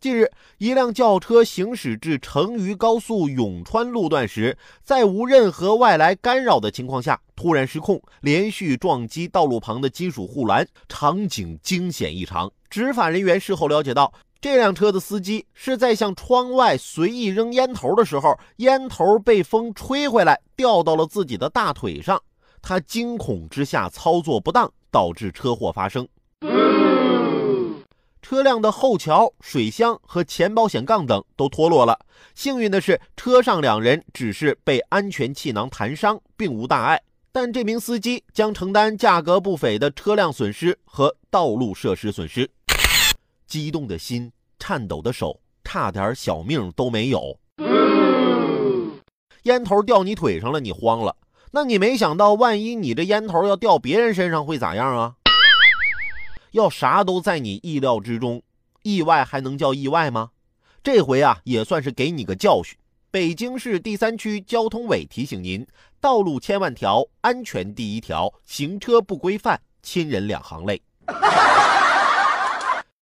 近日，一辆轿车行驶至成渝高速永川路段时，在无任何外来干扰的情况下，突然失控，连续撞击道路旁的金属护栏，场景惊险异常。执法人员事后了解到，这辆车的司机是在向窗外随意扔烟头的时候，烟头被风吹回来，掉到了自己的大腿上。他惊恐之下操作不当，导致车祸发生。车辆的后桥、水箱和前保险杠等都脱落了。幸运的是，车上两人只是被安全气囊弹伤，并无大碍。但这名司机将承担价格不菲的车辆损失和道路设施损失。激动的心，颤抖的手，差点小命都没有。烟头掉你腿上了，你慌了。那你没想到，万一你这烟头要掉别人身上会咋样啊？要啥都在你意料之中，意外还能叫意外吗？这回啊，也算是给你个教训。北京市第三区交通委提醒您：道路千万条，安全第一条，行车不规范，亲人两行泪。